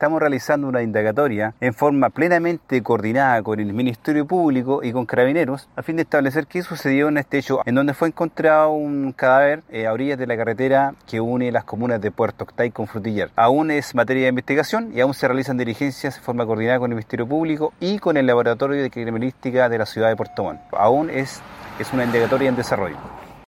estamos realizando una indagatoria en forma plenamente coordinada con el Ministerio Público y con Carabineros a fin de establecer qué sucedió en este hecho en donde fue encontrado un cadáver eh, a orillas de la carretera que une las comunas de Puerto Octay con Frutillar. Aún es materia de investigación y aún se realizan diligencias en forma coordinada con el Ministerio Público y con el Laboratorio de Criminalística de la ciudad de Puerto Montt. Aún es, es una indagatoria en desarrollo.